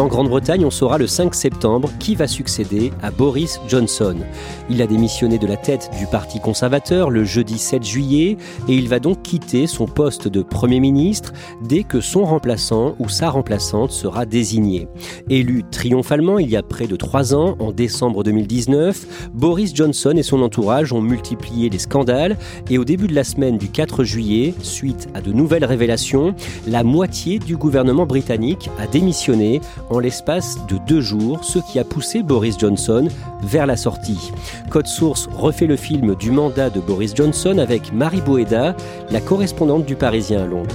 En Grande-Bretagne, on saura le 5 septembre qui va succéder à Boris Johnson. Il a démissionné de la tête du Parti conservateur le jeudi 7 juillet et il va donc quitter son poste de Premier ministre dès que son remplaçant ou sa remplaçante sera désigné. Élu triomphalement il y a près de trois ans, en décembre 2019, Boris Johnson et son entourage ont multiplié les scandales et au début de la semaine du 4 juillet, suite à de nouvelles révélations, la moitié du gouvernement britannique a démissionné en l'espace de deux jours, ce qui a poussé Boris Johnson vers la sortie. Code Source refait le film du mandat de Boris Johnson avec Marie Boeda, la correspondante du Parisien à Londres.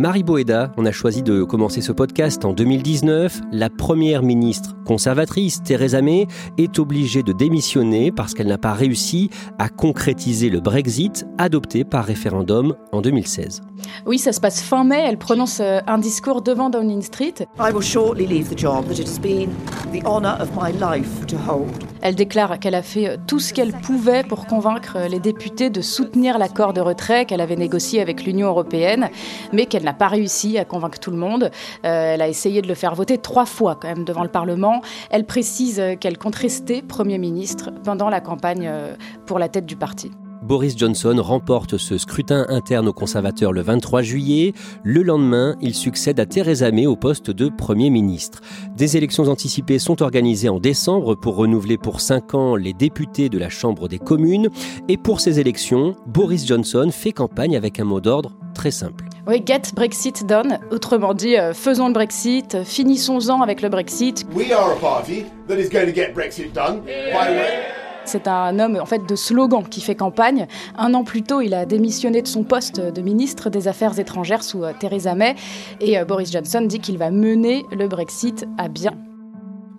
Marie Boeda, on a choisi de commencer ce podcast en 2019. La première ministre conservatrice, Theresa May, est obligée de démissionner parce qu'elle n'a pas réussi à concrétiser le Brexit adopté par référendum en 2016. Oui, ça se passe fin mai. Elle prononce euh, un discours devant Downing Street. Elle déclare qu'elle a fait euh, tout ce qu'elle pouvait pour convaincre euh, les députés de soutenir l'accord de retrait qu'elle avait négocié avec l'Union européenne, mais qu'elle n'a pas réussi à convaincre tout le monde. elle a essayé de le faire voter trois fois quand même devant le Parlement. Elle précise qu'elle compte rester Premier ministre pendant la campagne pour la tête du parti. Boris Johnson remporte ce scrutin interne aux conservateurs le 23 juillet. Le lendemain, il succède à Theresa May au poste de Premier ministre. Des élections anticipées sont organisées en décembre pour renouveler pour cinq ans les députés de la Chambre des communes. Et pour ces élections, Boris Johnson fait campagne avec un mot d'ordre très simple. Oui, get Brexit done. Autrement dit, euh, faisons le Brexit, finissons-en avec le Brexit. We are a party that is going to get Brexit done. C'est un homme en fait de slogan qui fait campagne. Un an plus tôt, il a démissionné de son poste de ministre des Affaires étrangères sous euh, Theresa May et euh, Boris Johnson dit qu'il va mener le Brexit à bien.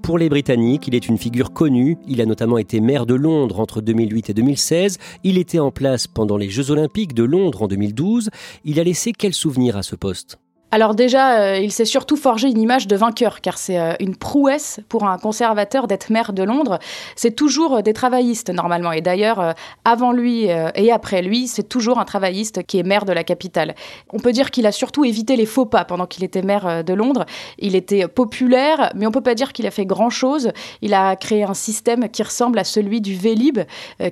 Pour les Britanniques, il est une figure connue. Il a notamment été maire de Londres entre 2008 et 2016. Il était en place pendant les Jeux Olympiques de Londres en 2012. Il a laissé quel souvenir à ce poste? Alors déjà, euh, il s'est surtout forgé une image de vainqueur, car c'est euh, une prouesse pour un conservateur d'être maire de Londres. C'est toujours euh, des travaillistes normalement, et d'ailleurs, avant lui et après lui, c'est toujours un travailliste qui est maire de la capitale. On peut dire qu'il a surtout évité les faux pas pendant qu'il était maire de Londres. Il était populaire, mais on peut pas dire qu'il a fait grand-chose. Il a créé un système qui ressemble à celui du Vélib,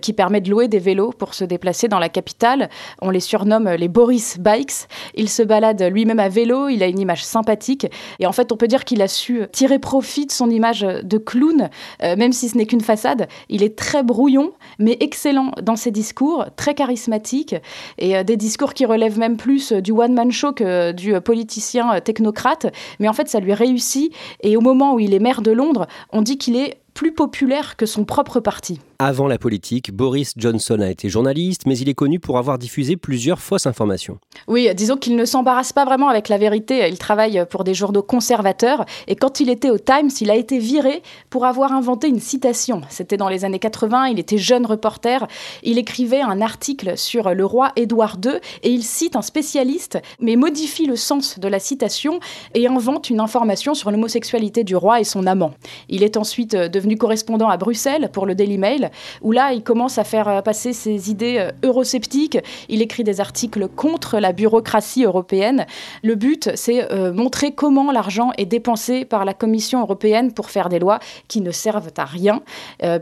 qui permet de louer des vélos pour se déplacer dans la capitale. On les surnomme les Boris Bikes. Il se balade lui-même à vélo il a une image sympathique. Et en fait, on peut dire qu'il a su tirer profit de son image de clown, euh, même si ce n'est qu'une façade. Il est très brouillon, mais excellent dans ses discours, très charismatique, et euh, des discours qui relèvent même plus du one-man show que du politicien technocrate. Mais en fait, ça lui réussit. Et au moment où il est maire de Londres, on dit qu'il est plus populaire que son propre parti. Avant la politique, Boris Johnson a été journaliste, mais il est connu pour avoir diffusé plusieurs fausses informations. Oui, disons qu'il ne s'embarrasse pas vraiment avec la vérité. Il travaille pour des journaux conservateurs et quand il était au Times, il a été viré pour avoir inventé une citation. C'était dans les années 80, il était jeune reporter, il écrivait un article sur le roi Édouard II et il cite un spécialiste mais modifie le sens de la citation et invente une information sur l'homosexualité du roi et son amant. Il est ensuite devenu correspondant à Bruxelles pour le Daily Mail où là, il commence à faire euh, passer ses idées euh, eurosceptiques. Il écrit des articles contre la bureaucratie européenne. Le but, c'est euh, montrer comment l'argent est dépensé par la Commission européenne pour faire des lois qui ne servent à rien.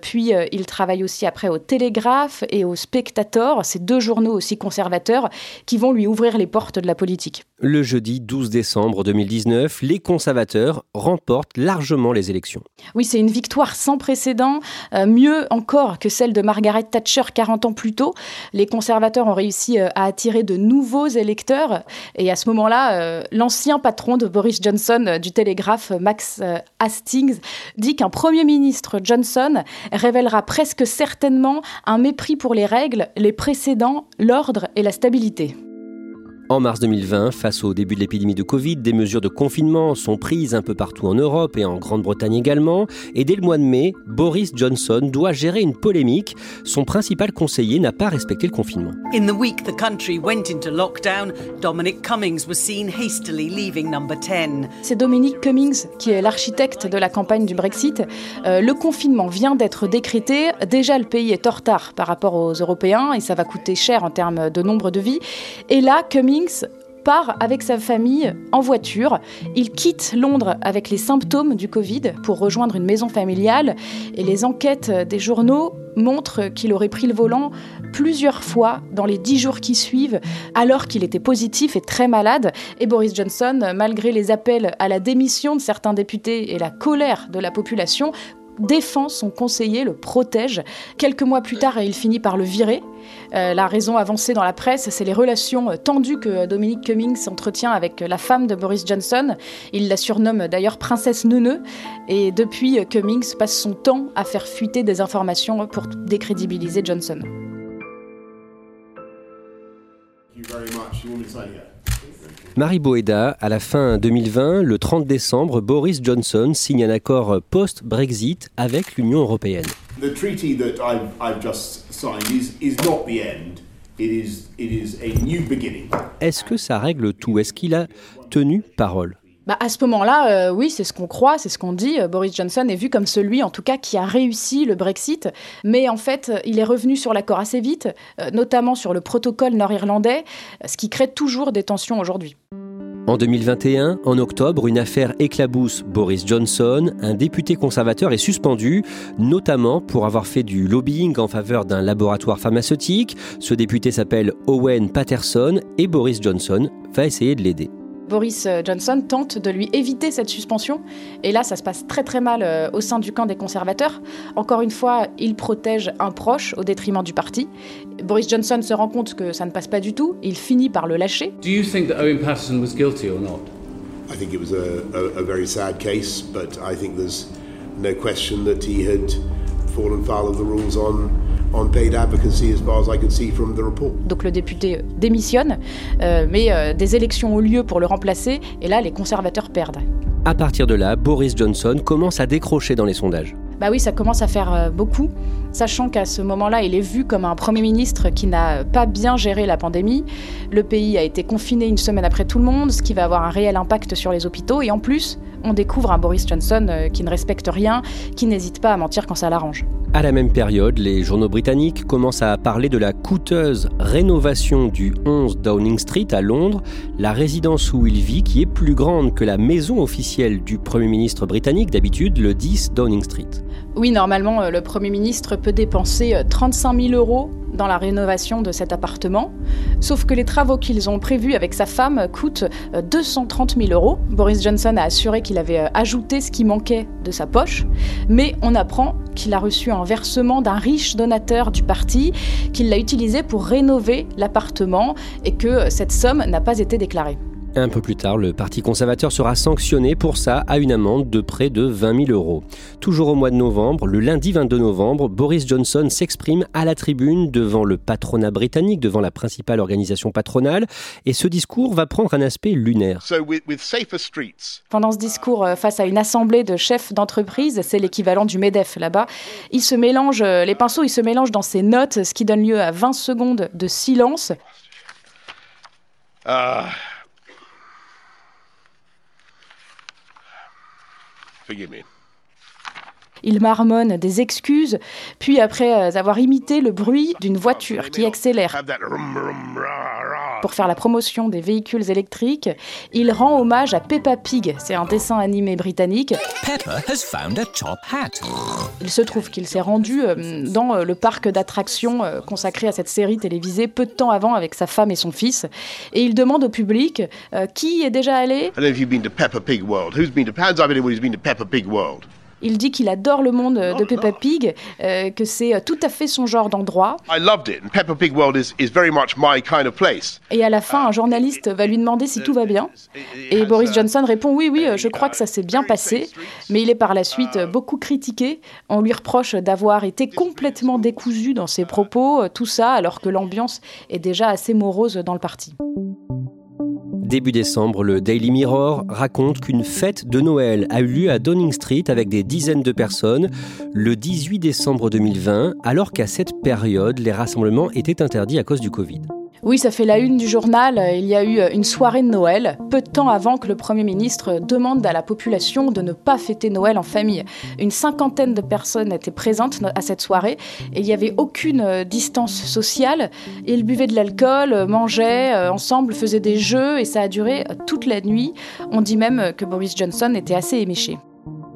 puis, il travaille aussi après au Télégraphe et au Spectator, ces deux journaux aussi conservateurs qui vont lui ouvrir les portes de la politique. Le jeudi 12 décembre 2019, les conservateurs remportent largement les élections. Oui, c'est une victoire sans précédent, mieux encore que celle de Margaret Thatcher 40 ans plus tôt. Les conservateurs ont réussi euh, à attirer de nouveaux électeurs. Et à ce moment-là, euh, l'ancien patron de Boris Johnson euh, du Télégraphe, Max Hastings, dit qu'un Premier ministre Johnson révélera presque certainement un mépris pour les règles, les précédents, l'ordre et la stabilité. En mars 2020, face au début de l'épidémie de Covid, des mesures de confinement sont prises un peu partout en Europe et en Grande-Bretagne également. Et dès le mois de mai, Boris Johnson doit gérer une polémique. Son principal conseiller n'a pas respecté le confinement. In the week the country went into lockdown, Dominic Cummings was seen hastily leaving number 10. C'est Dominic Cummings qui est l'architecte de la campagne du Brexit. Euh, le confinement vient d'être décrété. Déjà, le pays est en retard par rapport aux Européens et ça va coûter cher en termes de nombre de vies. Et là, Cummings part avec sa famille en voiture. Il quitte Londres avec les symptômes du Covid pour rejoindre une maison familiale et les enquêtes des journaux montrent qu'il aurait pris le volant plusieurs fois dans les dix jours qui suivent alors qu'il était positif et très malade. Et Boris Johnson, malgré les appels à la démission de certains députés et la colère de la population, défend son conseiller, le protège. Quelques mois plus tard, il finit par le virer. Euh, la raison avancée dans la presse, c'est les relations tendues que Dominic Cummings entretient avec la femme de Boris Johnson. Il la surnomme d'ailleurs princesse neuneu. Et depuis, Cummings passe son temps à faire fuiter des informations pour décrédibiliser Johnson. Marie Boeda, à la fin 2020, le 30 décembre, Boris Johnson signe un accord post-Brexit avec l'Union européenne. The treaty that I've, I've just signed is, is not the end. It is, it is a new beginning. Est-ce que ça règle tout? Est-ce qu'il a tenu parole? Bah, à ce moment-là, euh, oui, c'est ce qu'on croit, c'est ce qu'on dit. Euh, Boris Johnson est vu comme celui, en tout cas, qui a réussi le Brexit. Mais en fait, il est revenu sur l'accord assez vite, euh, notamment sur le protocole nord-irlandais, ce qui crée toujours des tensions aujourd'hui. En 2021, en octobre, une affaire éclabousse Boris Johnson. Un député conservateur est suspendu, notamment pour avoir fait du lobbying en faveur d'un laboratoire pharmaceutique. Ce député s'appelle Owen Patterson et Boris Johnson va essayer de l'aider. Boris euh, Johnson tente de lui éviter cette suspension. Et là, ça se passe très très mal euh, au sein du camp des conservateurs. Encore une fois, il protège un proche au détriment du parti. Boris Johnson se rend compte que ça ne passe pas du tout. Il finit par le lâcher. Do you think that Owen Patterson was guilty or not? I think it was a, a, a very sad case, but I think there's no question that he had fallen foul of the rules on donc le député démissionne, euh, mais euh, des élections ont lieu pour le remplacer, et là les conservateurs perdent. À partir de là, Boris Johnson commence à décrocher dans les sondages. Bah oui, ça commence à faire euh, beaucoup, sachant qu'à ce moment-là, il est vu comme un Premier ministre qui n'a pas bien géré la pandémie. Le pays a été confiné une semaine après tout le monde, ce qui va avoir un réel impact sur les hôpitaux. Et en plus, on découvre un Boris Johnson qui ne respecte rien, qui n'hésite pas à mentir quand ça l'arrange. À la même période, les journaux britanniques commencent à parler de la coûteuse rénovation du 11 Downing Street à Londres, la résidence où il vit qui est plus grande que la maison officielle du Premier ministre britannique d'habitude, le 10 Downing Street. Oui, normalement, euh, le Premier ministre peut dépenser 35 euh, 000 euros dans la rénovation de cet appartement. Sauf que les travaux qu'ils ont prévus avec sa femme coûtent 230 euh, 000 euros. Boris Johnson a assuré qu'il avait ajouté ce qui manquait de sa poche. Mais on apprend qu'il a reçu un versement d'un riche donateur du parti, qu'il l'a utilisé pour rénover l'appartement et que cette somme n'a pas été déclarée. Un peu plus tard, le Parti conservateur sera sanctionné pour ça à une amende de près de 20 000 euros. Toujours au mois de novembre, le lundi 22 novembre, Boris Johnson s'exprime à la tribune devant le patronat britannique, devant la principale organisation patronale, et ce discours va prendre un aspect lunaire. Pendant ce discours euh, face à une assemblée de chefs d'entreprise, c'est l'équivalent du MEDEF là-bas, il se mélange, euh, les pinceaux, ils se mélangent dans ses notes, ce qui donne lieu à 20 secondes de silence. Ah. Forgive me. Il marmonne des excuses, puis après euh, avoir imité le bruit d'une voiture qui accélère pour faire la promotion des véhicules électriques, il rend hommage à Peppa Pig. C'est un dessin animé britannique. Il se trouve qu'il s'est rendu euh, dans euh, le parc d'attractions consacré à cette série télévisée peu de temps avant avec sa femme et son fils. Et il demande au public qui est déjà allé? Il dit qu'il adore le monde de Peppa Pig, euh, que c'est euh, tout à fait son genre d'endroit. Et à la fin, un journaliste va lui demander si tout va bien. Et Boris Johnson répond oui, oui, je crois que ça s'est bien passé. Mais il est par la suite beaucoup critiqué. On lui reproche d'avoir été complètement décousu dans ses propos, tout ça alors que l'ambiance est déjà assez morose dans le parti. Début décembre, le Daily Mirror raconte qu'une fête de Noël a eu lieu à Downing Street avec des dizaines de personnes le 18 décembre 2020, alors qu'à cette période, les rassemblements étaient interdits à cause du Covid. Oui, ça fait la une du journal. Il y a eu une soirée de Noël, peu de temps avant que le Premier ministre demande à la population de ne pas fêter Noël en famille. Une cinquantaine de personnes étaient présentes à cette soirée et il n'y avait aucune euh, distance sociale. Ils buvaient de l'alcool, euh, mangeaient euh, ensemble, faisaient des jeux et ça a duré toute la nuit. On dit même que Boris Johnson était assez éméché.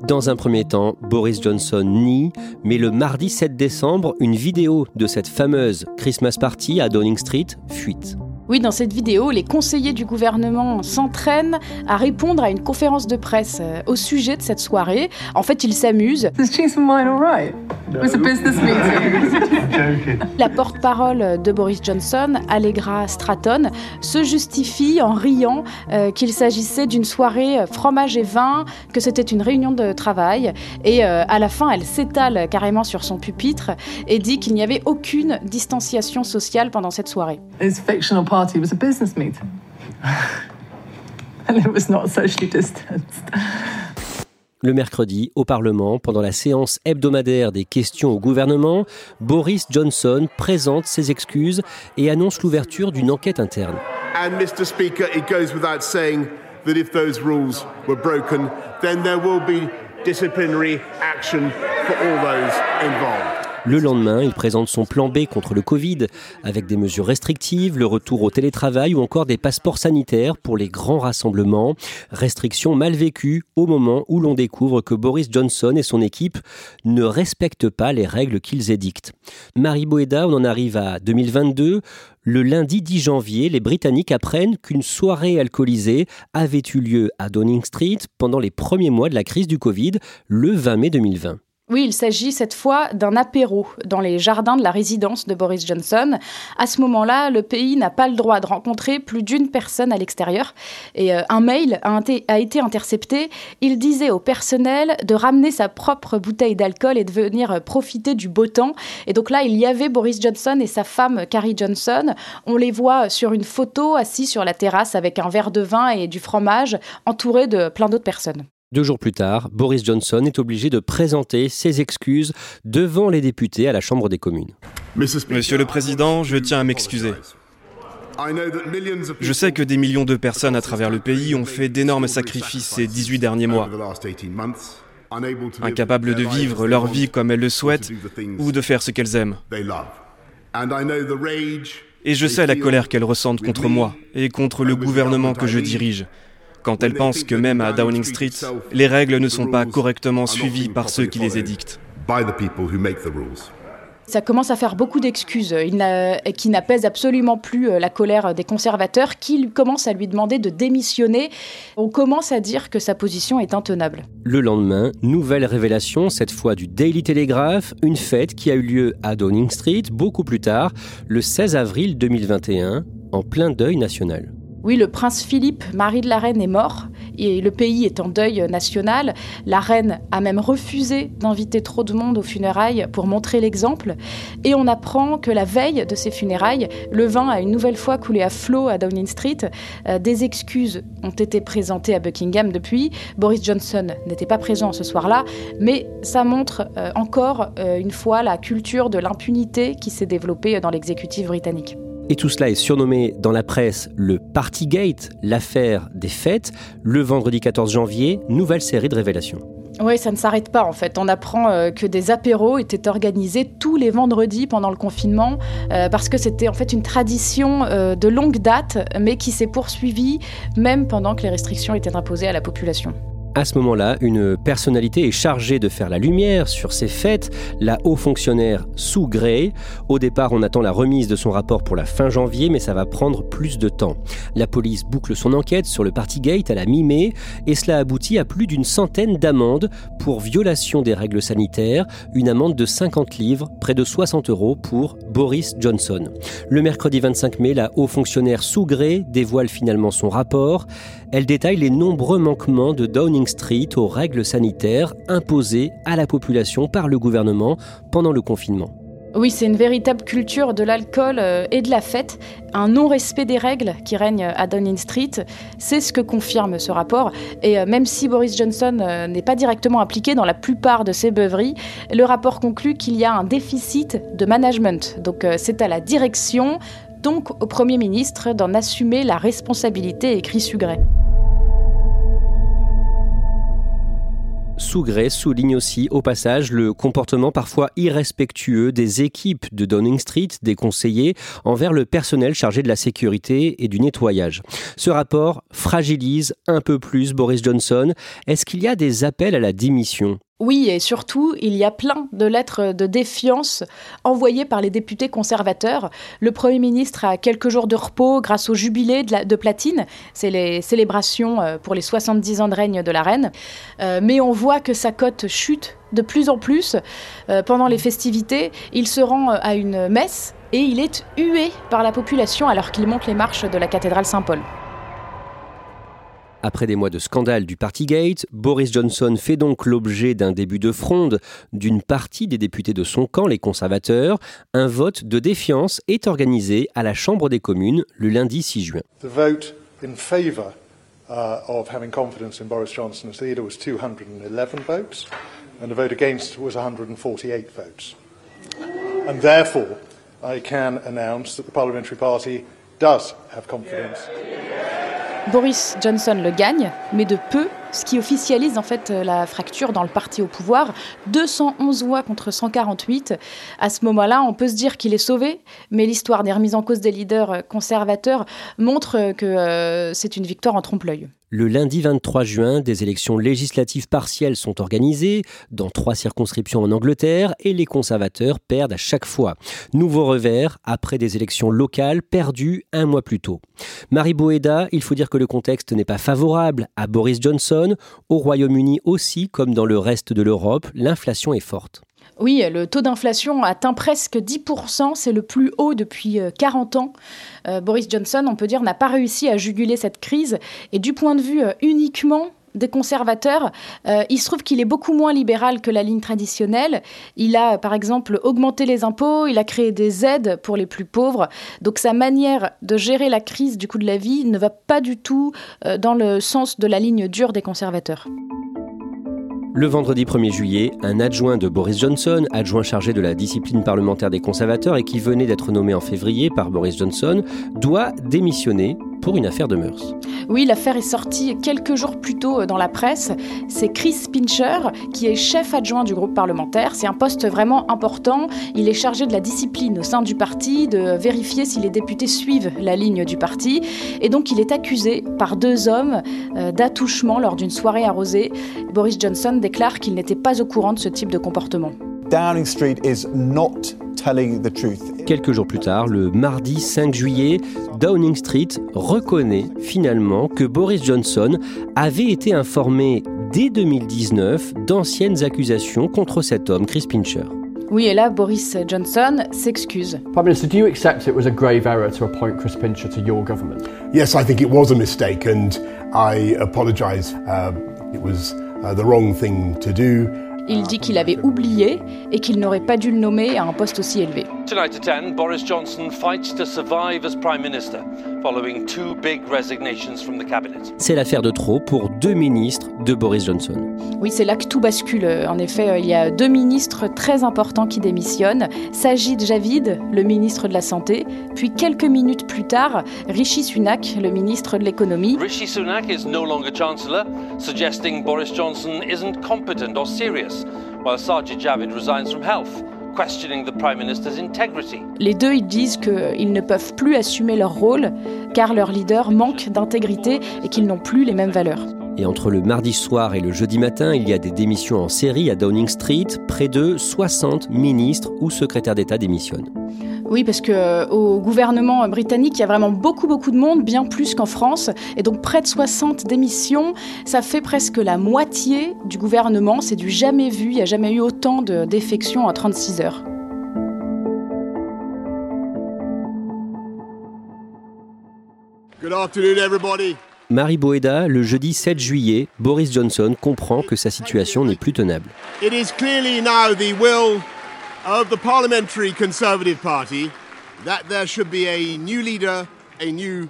Dans un premier temps, Boris Johnson nie, mais le mardi 7 décembre, une vidéo de cette fameuse Christmas Party à Downing Street fuite. Oui, dans cette vidéo, les conseillers du gouvernement s'entraînent à répondre à une conférence de presse euh, au sujet de cette soirée. En fait, ils s'amusent. La porte-parole de Boris Johnson, Allegra Stratton, se justifie en riant euh, qu'il s'agissait d'une soirée euh, fromage et vin, que c'était une réunion de travail. Et à la fin, elle s'étale carrément sur son pupitre et dit qu'il n'y avait aucune distanciation sociale pendant cette soirée party was a business meeting. And it was not socially distanced. Le mercredi, au Parlement, pendant la séance hebdomadaire des questions au gouvernement, Boris Johnson présente ses excuses et annonce l'ouverture d'une enquête interne. And Mr. Speaker, it goes without saying that if those rules were broken, then there will be disciplinary action for all those involved. Le lendemain, il présente son plan B contre le Covid, avec des mesures restrictives, le retour au télétravail ou encore des passeports sanitaires pour les grands rassemblements. Restrictions mal vécues au moment où l'on découvre que Boris Johnson et son équipe ne respectent pas les règles qu'ils édictent. Marie Boeda, on en arrive à 2022. Le lundi 10 janvier, les Britanniques apprennent qu'une soirée alcoolisée avait eu lieu à Downing Street pendant les premiers mois de la crise du Covid, le 20 mai 2020. Oui, il s'agit cette fois d'un apéro dans les jardins de la résidence de Boris Johnson. À ce moment-là, le pays n'a pas le droit de rencontrer plus d'une personne à l'extérieur. Et euh, un mail a, a, été intercepté. Il disait au personnel de ramener sa propre bouteille d'alcool et de venir euh, profiter du beau temps. Et donc là, il y avait Boris Johnson et sa femme Carrie Johnson. On les voit sur une photo assis sur la terrasse avec un verre de vin et du fromage, entourés de plein d'autres personnes. Deux jours plus tard, Boris Johnson est obligé de présenter ses excuses devant les députés à la Chambre des communes. Monsieur le Président, je tiens à m'excuser. Je sais que des millions de personnes à travers le pays ont fait d'énormes sacrifices ces 18 derniers mois, incapables de vivre leur vie comme elles le souhaitent ou de faire ce qu'elles aiment. Et je sais la colère qu'elles ressentent contre moi et contre le gouvernement que je dirige quand elles pensent que même à Downing Street, les règles ne sont pas correctement suivies par ceux qui les édictent. Ça commence à faire beaucoup d'excuses qui n'apaisent absolument plus euh, la colère des conservateurs qui commencent à lui demander de démissionner. On commence à dire que sa position est intenable. Le lendemain, nouvelle révélation, cette fois du Daily Telegraph, une fête qui a eu lieu à Downing Street beaucoup plus tard, le 16 avril 2021, en plein deuil national. Oui, le prince Philippe, mari de la reine, est mort et le pays est en deuil national. La reine a même refusé d'inviter trop de monde aux funérailles pour montrer l'exemple. Et on apprend que la veille de ces funérailles, le vin a une nouvelle fois coulé à flot à Downing Street. Euh, des excuses ont été présentées à Buckingham depuis. Boris Johnson n'était pas présent ce soir-là, mais ça montre euh, encore euh, une fois la culture de l'impunité qui s'est développée dans l'exécutif britannique. Et tout cela est surnommé dans la presse le Partygate, l'affaire des fêtes. Le vendredi 14 janvier, nouvelle série de révélations. Oui, ça ne s'arrête pas en fait. On apprend euh, que des apéros étaient organisés tous les vendredis pendant le confinement euh, parce que c'était en fait une tradition euh, de longue date mais qui s'est poursuivie même pendant que les restrictions étaient imposées à la population. À ce moment-là, une personnalité est chargée de faire la lumière sur ces fêtes, la haut fonctionnaire Sue Gray. Au départ, on attend la remise de son rapport pour la fin janvier, mais ça va prendre plus de temps. La police boucle son enquête sur le Partygate à la mi-mai, et cela aboutit à plus d'une centaine d'amendes pour violation des règles sanitaires, une amende de 50 livres, près de 60 euros pour Boris Johnson. Le mercredi 25 mai, la haut fonctionnaire Sue Gray dévoile finalement son rapport. Elle détaille les nombreux manquements de Downing Street aux règles sanitaires imposées à la population par le gouvernement pendant le confinement. Oui, c'est une véritable culture de l'alcool euh, et de la fête, un non-respect des règles qui règne à Downing Street. C'est ce que confirme ce rapport. Et euh, même si Boris Johnson euh, n'est pas directement impliqué dans la plupart de ces beuveries, le rapport conclut qu'il y a un déficit de management. Donc c'est à la direction, donc au Premier ministre, d'en assumer la responsabilité, écrit Sugray. Sougré souligne aussi au passage le comportement parfois irrespectueux des équipes de Downing Street, des conseillers, envers le personnel chargé de la sécurité et du nettoyage. Ce rapport fragilise un peu plus Boris Johnson. Est-ce qu'il y a des appels à la démission? Oui, et surtout, il y a plein de lettres de défiance envoyées par les députés conservateurs. Le Premier ministre a quelques jours de repos grâce au jubilé de, platine, c'est les célébrations euh, pour les 70 ans de règne de la reine. Euh, mais on voit que sa cote chute de plus en plus. Euh, pendant les festivités, il se rend à une messe et il est hué par la population alors qu'il monte les marches de la cathédrale Saint-Paul. Après des mois de scandale du Partygate, Boris Johnson fait donc l'objet d'un début de fronde d'une partie des députés de son camp, les conservateurs. Un vote de défiance est organisé à la Chambre des communes le lundi 6 juin. The vote in favor uh, of having confidence in Boris Johnson as leader was 211 votes, and the vote against was 148 votes. And therefore, I can announce that the Parliamentary Party does have confidence. Boris Johnson le gagne, mais de peu, ce qui officialise en fait euh, la fracture dans le parti au pouvoir. 211 voix contre 148. À ce moment-là, on peut se dire qu'il est sauvé, mais l'histoire des remises en cause des leaders euh, conservateurs montre que euh, c'est une victoire en trompe-l'œil. Le lundi 23 juin, des élections législatives partielles sont organisées dans trois circonscriptions en Angleterre et les conservateurs perdent à chaque fois. Nouveau revers après des élections locales perdues un mois plus tôt. Marie Boeda, il faut dire que le contexte n'est pas favorable à Boris Johnson. Au Royaume-Uni aussi, comme dans le reste de l'Europe, l'inflation est forte. Oui, le taux d'inflation atteint presque 10%, c'est le plus haut depuis 40 euh, ans. Euh, Boris Johnson, on peut dire, n'a pas réussi à juguler cette crise. Et du point de vue euh, uniquement des conservateurs, il se trouve qu'il est beaucoup moins libéral que la ligne traditionnelle. Il a, par exemple, augmenté les impôts, il a créé des aides pour les plus pauvres. Donc sa manière de gérer la crise du coût de la vie ne va pas du tout dans le sens de la ligne dure des conservateurs. Le vendredi 1er juillet, un adjoint de Boris Johnson, adjoint chargé de la discipline parlementaire des conservateurs et qui venait d'être nommé en février par Boris Johnson, doit démissionner pour une affaire de mœurs. Oui, l'affaire est sortie quelques jours plus tôt dans la presse. C'est Chris Pincher qui est chef adjoint du groupe parlementaire. C'est un poste vraiment important. Il est chargé de la discipline au sein du parti, de vérifier si les députés suivent la ligne du parti. Et donc il est accusé par deux hommes euh, d'attouchement lors d'une soirée arrosée. Boris Johnson déclare qu'il n'était pas au courant de ce type de comportement. Downing Street is not Quelques jours plus tard, le mardi 5 juillet, Downing Street reconnaît finalement que Boris Johnson avait été informé dès 2019 d'anciennes accusations contre cet homme, Chris Pincher. Oui, et là, Boris Johnson s'excuse. Prime Minister, do you accept it was a grave error to appoint Chris Pincher to your government? Yes, I think it was a mistake, and I apologise. Uh, it was uh, the wrong thing to do. Il dit qu'il avait oublié et qu'il n'aurait pas dû le nommer à un poste aussi élevé. Tonight at 10, Boris Johnson fights to survive as Prime Minister, following two big resignations from the cabinet. C'est l'affaire de trop pour deux ministres de Boris Johnson. Oui, c'est là que tout bascule. En effet, il y a deux ministres très importants qui démissionnent. Sajid Javid, le ministre de la Santé, puis quelques minutes plus tard, Rishi Sunak, le ministre de l'Économie. Rishi Sunak is no longer Chancellor, suggesting Boris Johnson isn't competent or serious, while Sajid Javid resigns from health. Questioning the Prime Minister's integrity. Les deux, ils disent qu'ils ne peuvent plus assumer leur rôle car leur leader manque d'intégrité et qu'ils n'ont plus les mêmes valeurs. Et entre le mardi soir et le jeudi matin, il y a des démissions en série à Downing Street. Près de 60 ministres ou secrétaires d'État démissionnent. Oui, parce que euh, au gouvernement britannique, il y a vraiment beaucoup, beaucoup de monde, bien plus qu'en France. Et donc, près de 60 démissions, ça fait presque la moitié du gouvernement. C'est du jamais vu. Il n'y a jamais eu autant de défections en 36 heures. Good afternoon, everybody. Marie Boeda, le jeudi 7 juillet, Boris Johnson comprend que sa situation n'est plus tenable. It is clearly now the will of the Parliamentary Conservative Party that there should be a new leader, a new.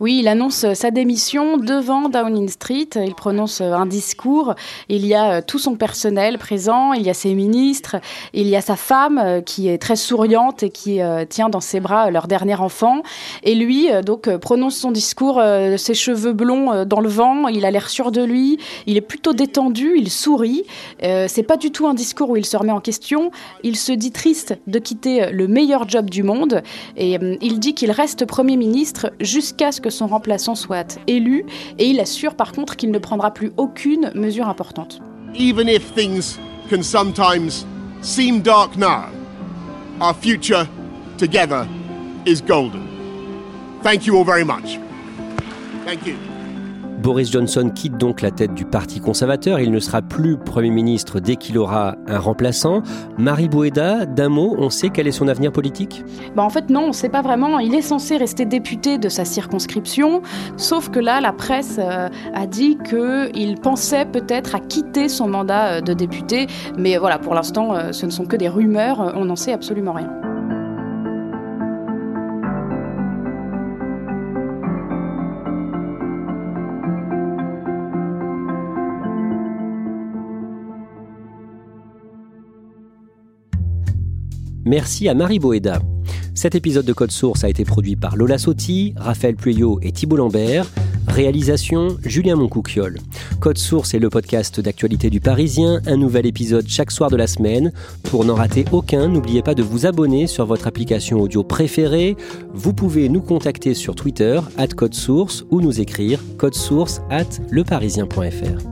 Oui, il annonce sa démission devant Downing Street. Il prononce un discours. Il y a tout son personnel présent. Il y a ses ministres. Il y a sa femme euh, qui est très souriante et qui euh, tient dans ses bras leur dernier enfant. Et lui, euh, donc, prononce son discours, ses cheveux blonds dans le vent. Il a l'air sûr de lui. Il est plutôt détendu. Il sourit. C'est pas du tout un discours où il se remet en question. Il se dit triste de quitter le meilleur job du monde. Et il dit qu'il reste Premier ministre jusqu'à ce que son remplaçant soit élu et il assure par contre qu'il ne prendra plus aucune mesure importante. Even if things can sometimes seem dark now, our future together is golden. Thank you all very much. Thank you. Boris Johnson quitte donc la tête du Parti conservateur. Il ne sera plus Premier ministre dès qu'il aura un remplaçant. Marie Boueda, d'un mot, on sait quel est son avenir politique? Bah En fait, non, on ne sait pas vraiment. Il est censé rester député de sa circonscription, sauf que là, la presse euh, a dit qu'il pensait peut-être à quitter son mandat euh, de député. Mais voilà, pour l'instant, euh, ce ne sont que des rumeurs. On n'en sait absolument rien. Merci à Marie Boeda. Cet épisode de Code Source a été produit par Lola Sotti, Raphaël Pueyo et Thibault Lambert. Réalisation Julien Moncouquiole. Code Source est le podcast d'actualité du Parisien, un nouvel épisode chaque soir de la semaine. Pour n'en rater aucun, n'oubliez pas de vous abonner sur votre application audio préférée. Vous pouvez nous contacter sur Twitter, at Code Source, ou nous écrire source at leparisien.fr.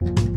thank you